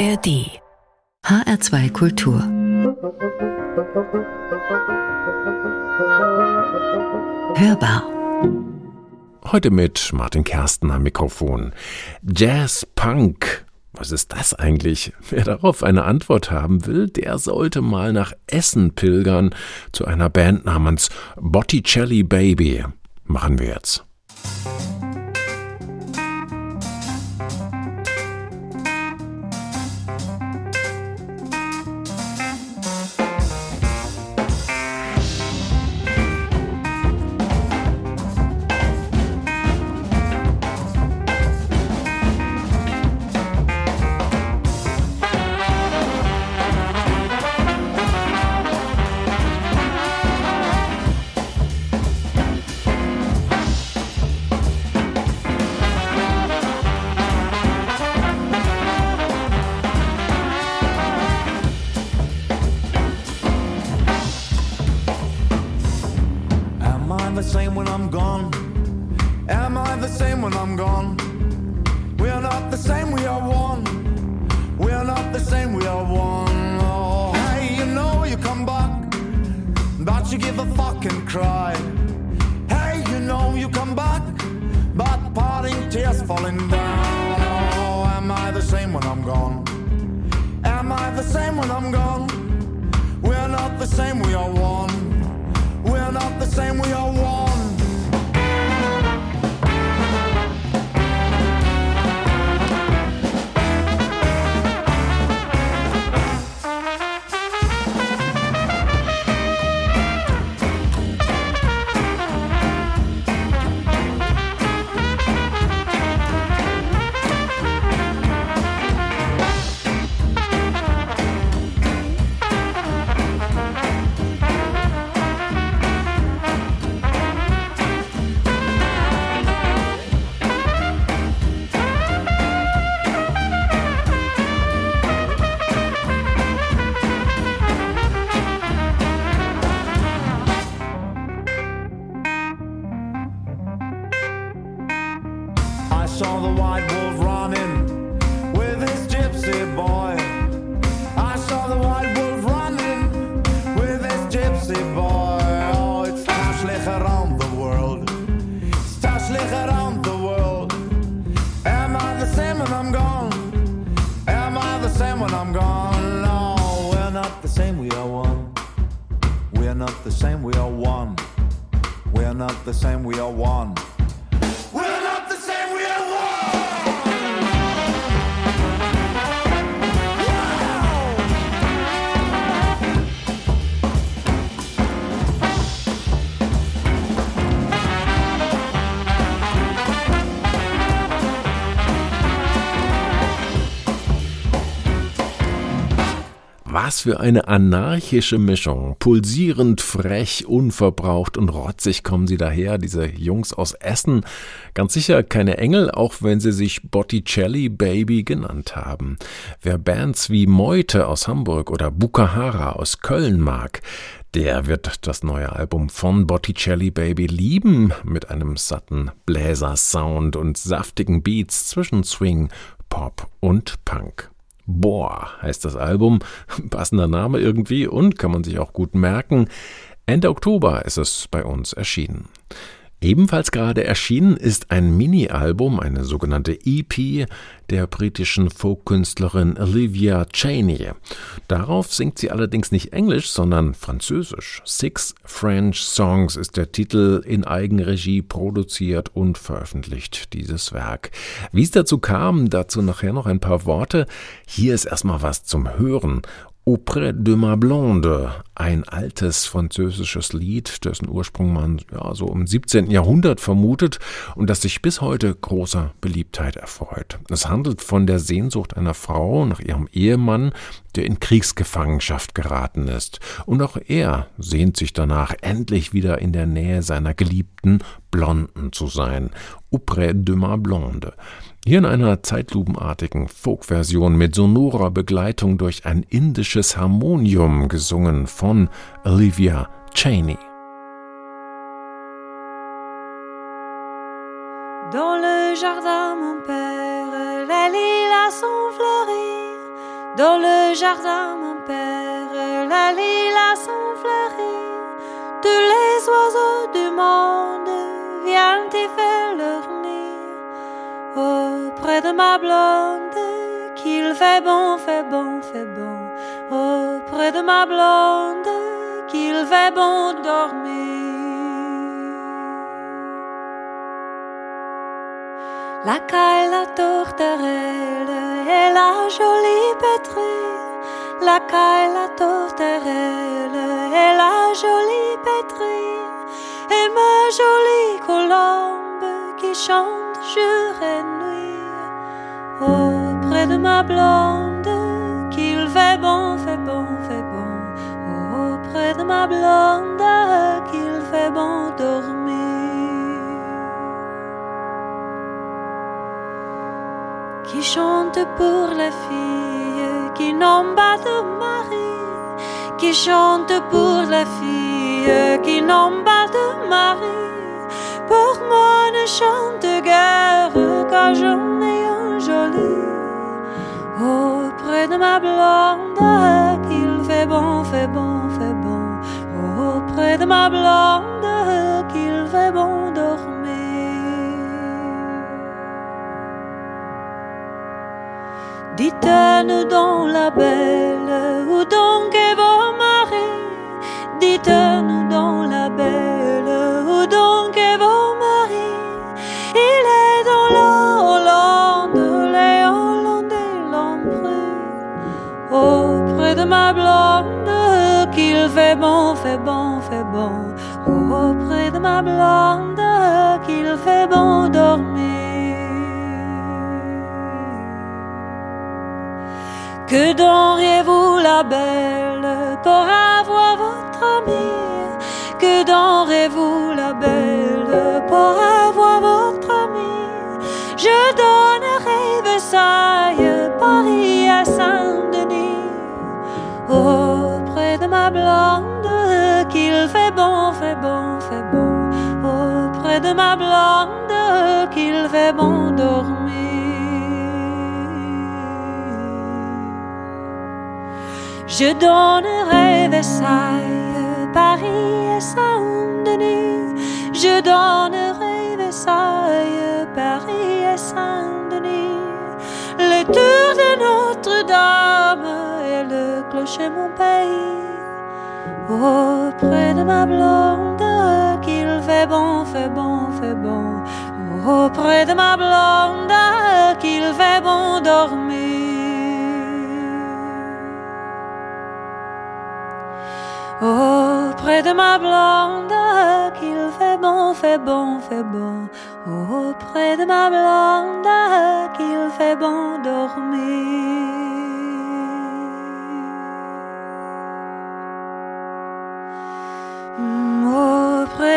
ARD HR2 Kultur Hörbar Heute mit Martin Kersten am Mikrofon. Jazz Punk. Was ist das eigentlich? Wer darauf eine Antwort haben will, der sollte mal nach Essen pilgern zu einer Band namens Botticelli Baby. Machen wir jetzt. Für eine anarchische Mischung. Pulsierend, frech, unverbraucht und rotzig kommen sie daher, diese Jungs aus Essen. Ganz sicher keine Engel, auch wenn sie sich Botticelli Baby genannt haben. Wer Bands wie Meute aus Hamburg oder Bukahara aus Köln mag, der wird das neue Album von Botticelli Baby lieben, mit einem satten Bläser-Sound und saftigen Beats zwischen Swing, Pop und Punk. Boah heißt das Album, passender Name irgendwie und kann man sich auch gut merken. Ende Oktober ist es bei uns erschienen. Ebenfalls gerade erschienen ist ein Mini-Album, eine sogenannte EP der britischen Folkkünstlerin Olivia Cheney. Darauf singt sie allerdings nicht Englisch, sondern Französisch. Six French Songs ist der Titel in Eigenregie produziert und veröffentlicht dieses Werk. Wie es dazu kam, dazu nachher noch ein paar Worte. Hier ist erstmal was zum Hören Auprès de ma blonde, ein altes französisches Lied, dessen Ursprung man ja so im 17. Jahrhundert vermutet und das sich bis heute großer Beliebtheit erfreut. Es handelt von der Sehnsucht einer Frau nach ihrem Ehemann, der in Kriegsgefangenschaft geraten ist. Und auch er sehnt sich danach, endlich wieder in der Nähe seiner geliebten Blonden zu sein. Auprès de ma blonde. Hier in einer zeitlupenartigen Folk-Version mit sonorer Begleitung durch ein indisches Harmonium gesungen von Olivia Cheney. Dans le jardin, mon père, les lilas sont fleuris. Dans le jardin, mon père, la lilas sont fleuries. Tous les oiseaux du monde De ma blonde, qu'il fait bon, fait bon, fait bon. Auprès de ma blonde, qu'il fait bon dormir. La caille, la tourterelle et la jolie pétrie. La caille, la tourterelle et la jolie pétrie. Et ma jolie colombe qui chante jour et. Auprès de ma blonde, qu'il fait bon, fait bon, fait bon. Auprès de ma blonde, qu'il fait bon dormir. qui chante pour les filles qui n'ont pas de mari, qui chante pour les filles qui n'ont pas de mari. Pour moi ne chante guère car j'en ai auprès de ma blonde qu'il fait bon, fait bon, fait bon. Auprès de ma blonde qu'il fait bon dormir. Dites-nous dans la belle, où donc est vos maris? Dites-nous dans la Auprès de ma blonde, qu'il fait bon dormir. Que donneriez-vous la belle pour avoir votre amie? Que donneriez-vous la belle pour avoir votre amie? Je donnerai Versailles, Paris à Saint-Denis. Auprès de ma blonde de ma blonde qu'il fait bon dormir Je donnerai Versailles, Paris et Saint-Denis. Je donnerai Versailles, Paris et Saint-Denis. Le tour de Notre-Dame et le clocher mon pays. Auprès de ma blonde, qu'il fait bon, fait bon, fait bon. Auprès de ma blonde, qu'il fait bon dormir. Auprès de ma blonde, qu'il fait bon, fait bon, fait bon. Auprès de ma blonde, qu'il fait bon dormir.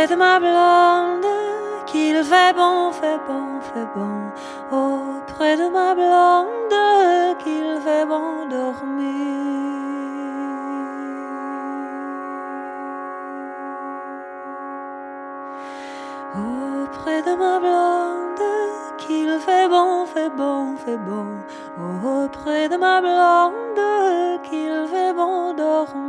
Auprès de ma blonde, qu'il fait bon, fait bon, fait bon. Auprès de ma blonde, qu'il fait bon dormir. Auprès de ma blonde, qu'il fait bon, fait bon, fait bon. Auprès de ma blonde, qu'il fait bon dormir.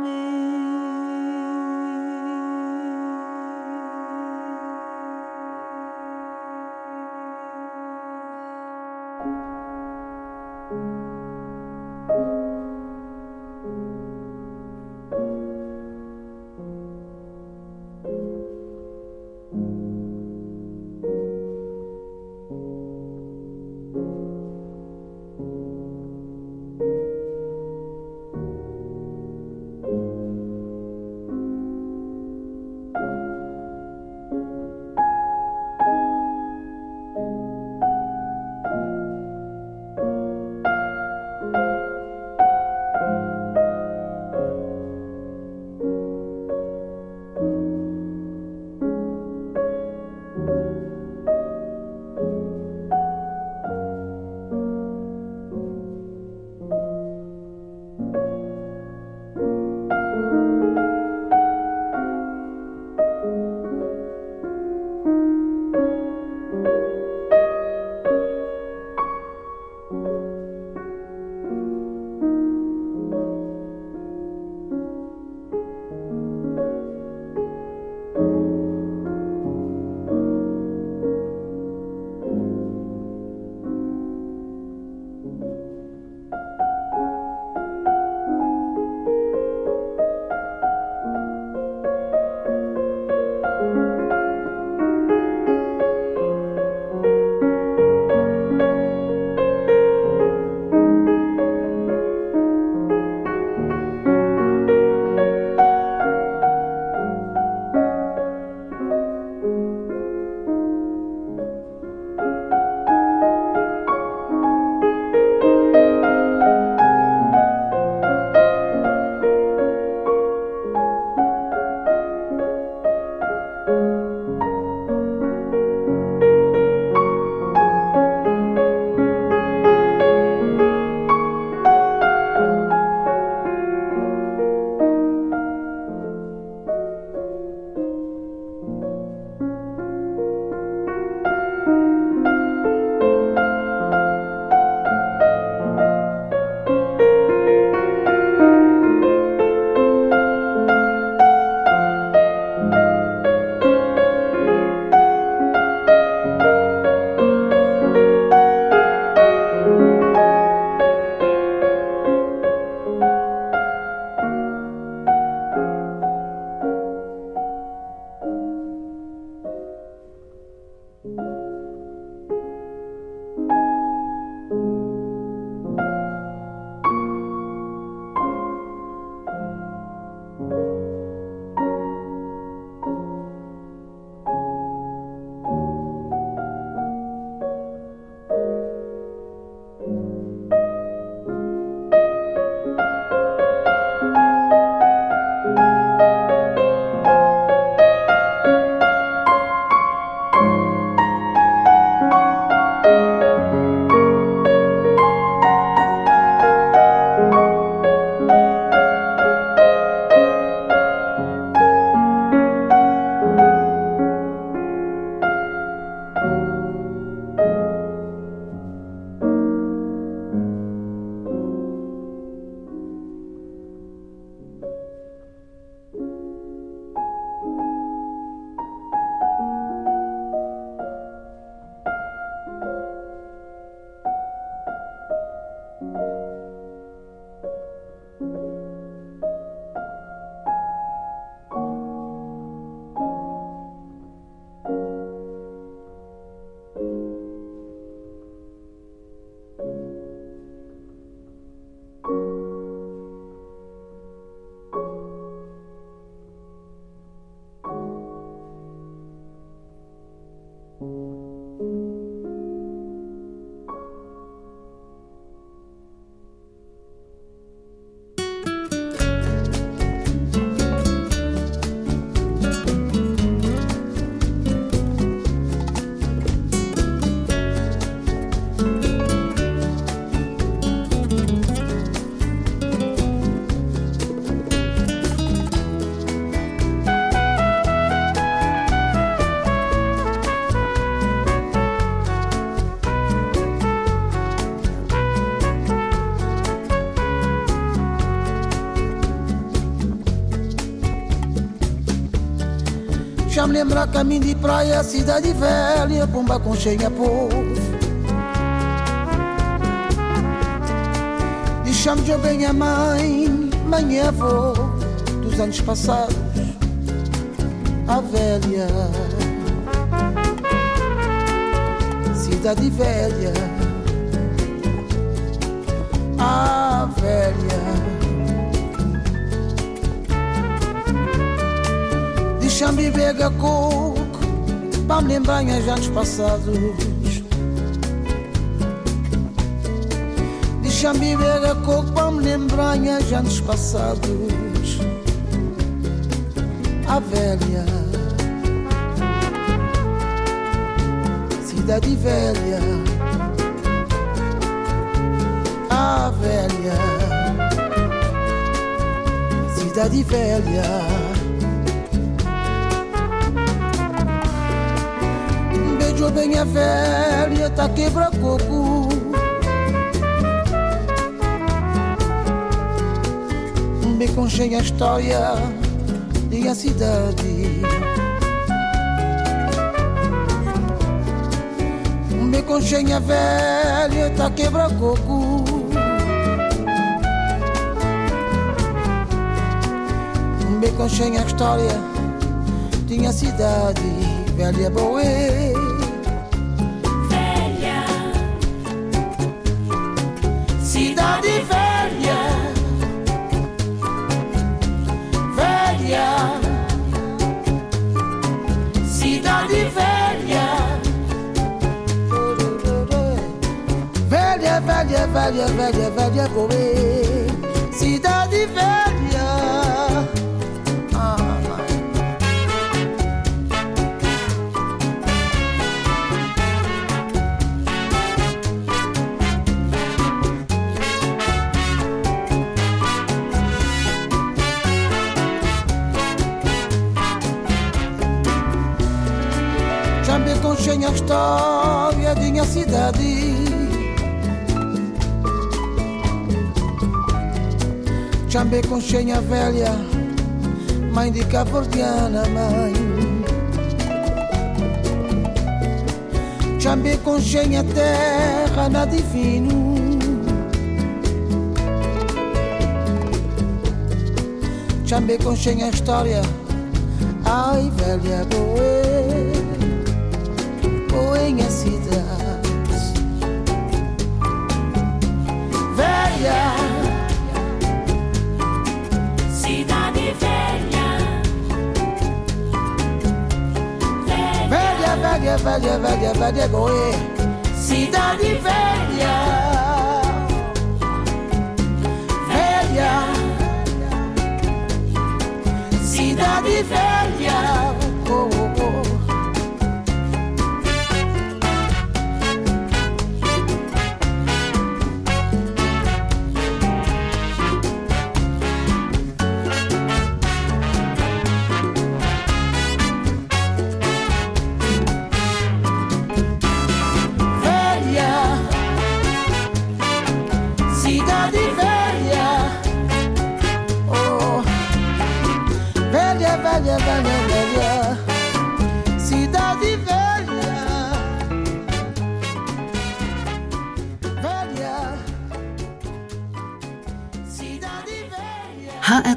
Lembrar caminho de praia, cidade velha, bomba com cheia povo. Deixamos eu bem a mãe, mãe e avô dos anos passados, a velha. Cidade velha, a velha. Deixa-me beber coco Para me lembrar os anos passados. Deixa-me beber coco Para me lembrar os anos passados. A velha Cidade velha. A velha Cidade velha Isso bem é velho, tá quebra-coco. Me conchei a história e a cidade. Me conchei a velho, tá quebra-coco. Me conchei a história, tinha cidade, velha boa. Velha, velha, velha, Goê, cidade velha. História de minha cidade Chambé com chenha velha, mãe de cabordiana, mãe. Chambé com chenha terra na divino. Chambé com chenha história, ai velha boé, boenha cidade. Velha. velha, velha, velha, velha Goê, cidade velha, velha, cidade velha.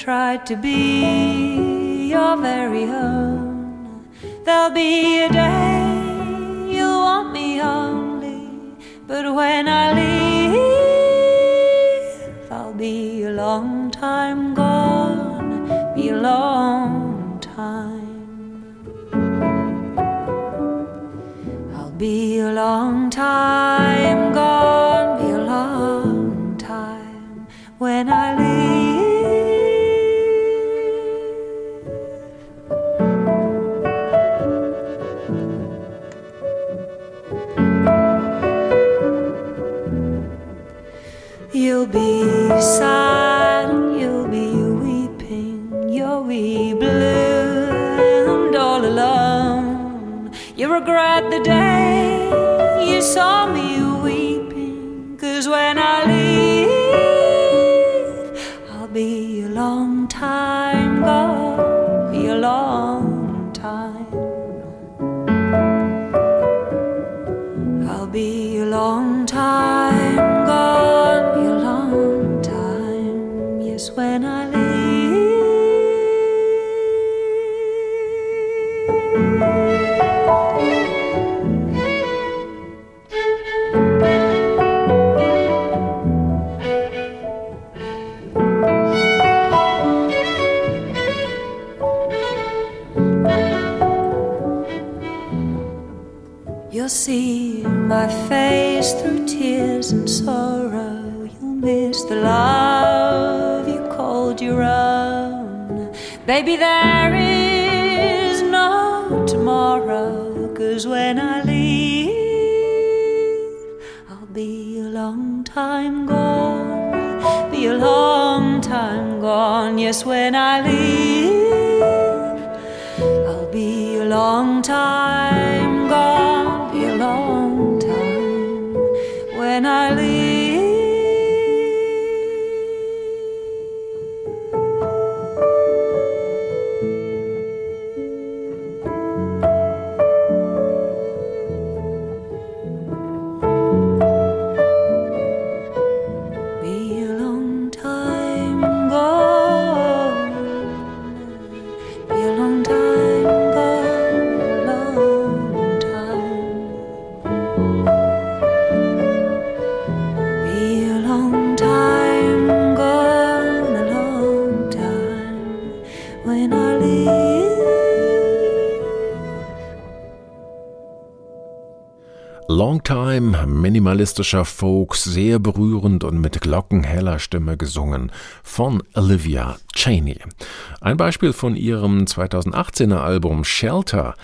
Tried to be your very own. There'll be a day you'll want me only, but when I leave, saw me Baby, there is no tomorrow. Cause when I leave, I'll be a long time gone. Be a long time gone. Yes, when I leave. I'll be a long time minimalistischer Folk, sehr berührend und mit glockenheller Stimme gesungen von Olivia Cheney. Ein Beispiel von ihrem 2018er Album Shelter.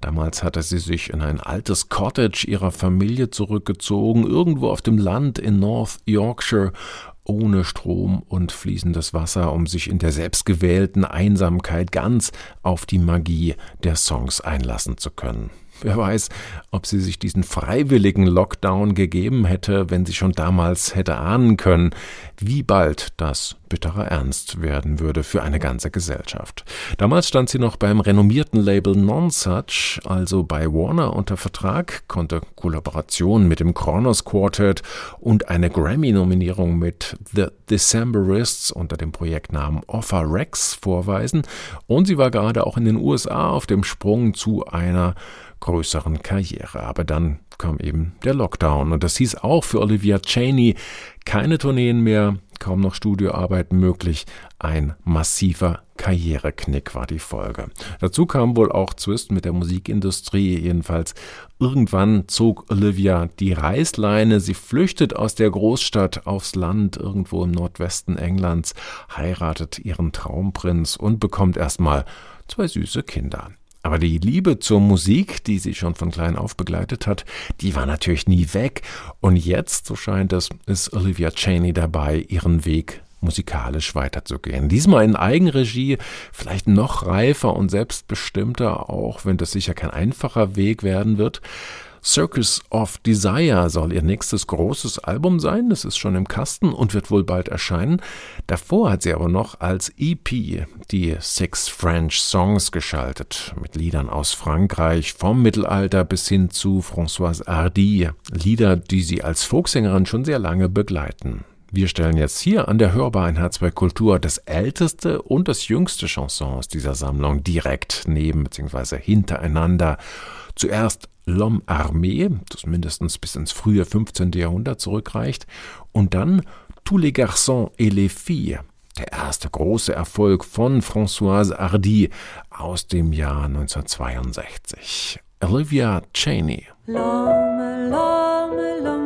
Damals hatte sie sich in ein altes Cottage ihrer Familie zurückgezogen, irgendwo auf dem Land in North Yorkshire ohne Strom und fließendes Wasser, um sich in der selbstgewählten Einsamkeit ganz auf die Magie der Songs einlassen zu können. Wer weiß, ob sie sich diesen freiwilligen Lockdown gegeben hätte, wenn sie schon damals hätte ahnen können, wie bald das bitterer Ernst werden würde für eine ganze Gesellschaft. Damals stand sie noch beim renommierten Label Nonsuch, also bei Warner unter Vertrag, konnte Kollaborationen mit dem Kronos Quartet und eine Grammy-Nominierung mit The Decemberists unter dem Projektnamen Offer Rex vorweisen und sie war gerade auch in den USA auf dem Sprung zu einer größeren Karriere. Aber dann kam eben der Lockdown und das hieß auch für Olivia Cheney keine Tourneen mehr, kaum noch Studioarbeiten möglich. Ein massiver Karriereknick war die Folge. Dazu kam wohl auch Zwist mit der Musikindustrie. Jedenfalls irgendwann zog Olivia die Reißleine. Sie flüchtet aus der Großstadt aufs Land irgendwo im Nordwesten Englands, heiratet ihren Traumprinz und bekommt erstmal zwei süße Kinder. Aber die Liebe zur Musik, die sie schon von klein auf begleitet hat, die war natürlich nie weg. Und jetzt, so scheint es, ist Olivia Cheney dabei, ihren Weg musikalisch weiterzugehen. Diesmal in Eigenregie, vielleicht noch reifer und selbstbestimmter, auch wenn das sicher kein einfacher Weg werden wird. Circus of Desire soll ihr nächstes großes Album sein. Das ist schon im Kasten und wird wohl bald erscheinen. Davor hat sie aber noch als EP die Six French Songs geschaltet. Mit Liedern aus Frankreich, vom Mittelalter bis hin zu Françoise Hardy. Lieder, die sie als Folksängerin schon sehr lange begleiten. Wir stellen jetzt hier an der Hörbar in Herzberg Kultur das älteste und das jüngste Chanson aus dieser Sammlung direkt neben bzw. hintereinander. Zuerst L'Homme Armé, das mindestens bis ins frühe 15. Jahrhundert zurückreicht, und dann Tous les garçons et les filles, der erste große Erfolg von Françoise Hardy aus dem Jahr 1962. Olivia Cheney. L'homme, l'homme, l'homme.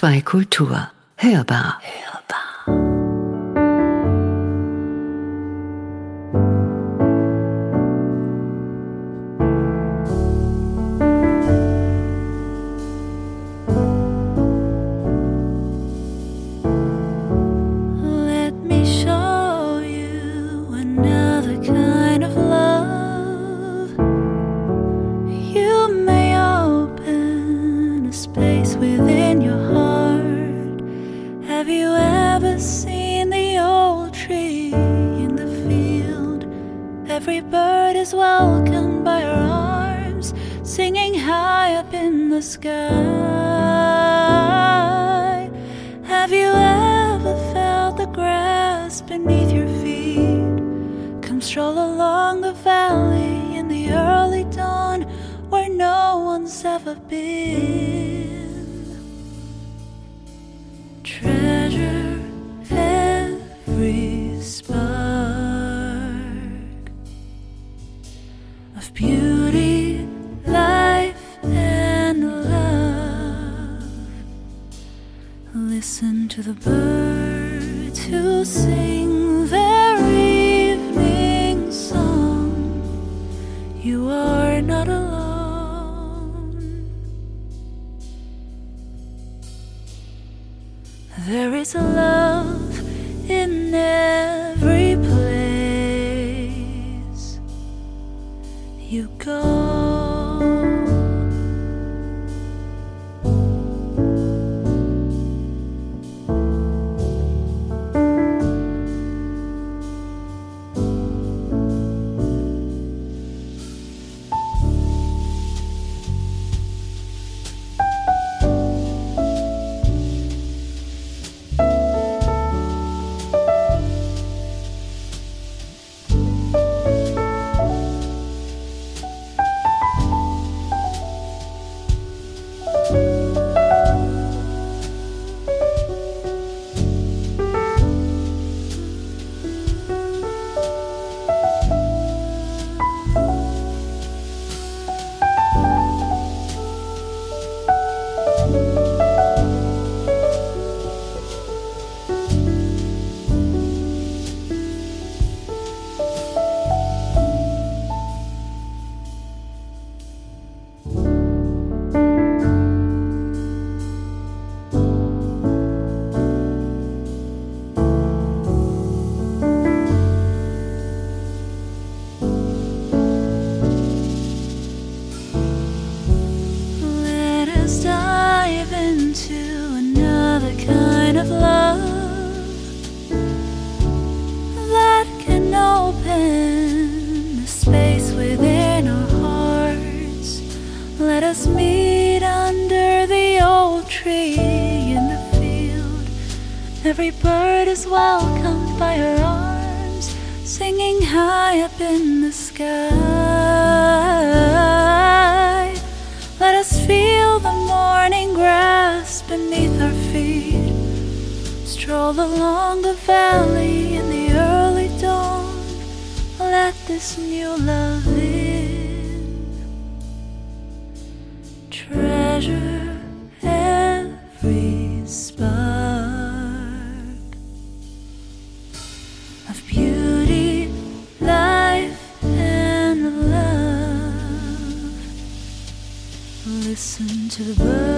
HR2 Kultur. Hörbar. us meet under the old tree in the field. Every bird is welcomed by her arms, singing high up in the sky. Let us feel the morning grass beneath our feet. Stroll along the valley in the early dawn. Let this new love. every spark of beauty, life, and love. Listen to the birds.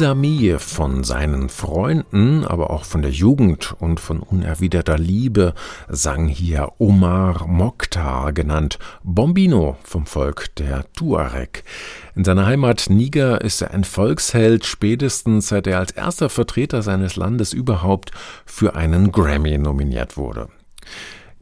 Mesami von seinen Freunden, aber auch von der Jugend und von unerwiderter Liebe sang hier Omar Mokhtar, genannt Bombino vom Volk der Tuareg. In seiner Heimat Niger ist er ein Volksheld, spätestens seit er als erster Vertreter seines Landes überhaupt für einen Grammy nominiert wurde.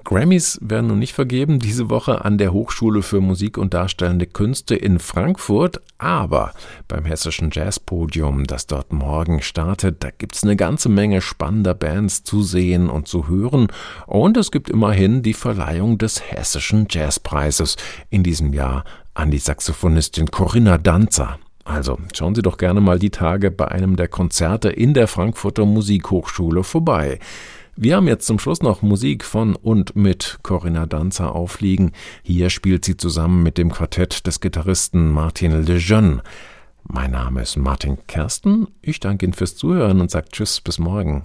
Grammys werden nun nicht vergeben diese Woche an der Hochschule für Musik und Darstellende Künste in Frankfurt, aber beim Hessischen Jazzpodium, das dort morgen startet, da gibt's eine ganze Menge spannender Bands zu sehen und zu hören und es gibt immerhin die Verleihung des Hessischen Jazzpreises in diesem Jahr an die Saxophonistin Corinna Danzer. Also schauen Sie doch gerne mal die Tage bei einem der Konzerte in der Frankfurter Musikhochschule vorbei. Wir haben jetzt zum Schluss noch Musik von und mit Corinna Danzer aufliegen. Hier spielt sie zusammen mit dem Quartett des Gitarristen Martin Lejeune. Mein Name ist Martin Kersten. Ich danke Ihnen fürs Zuhören und sage Tschüss, bis morgen.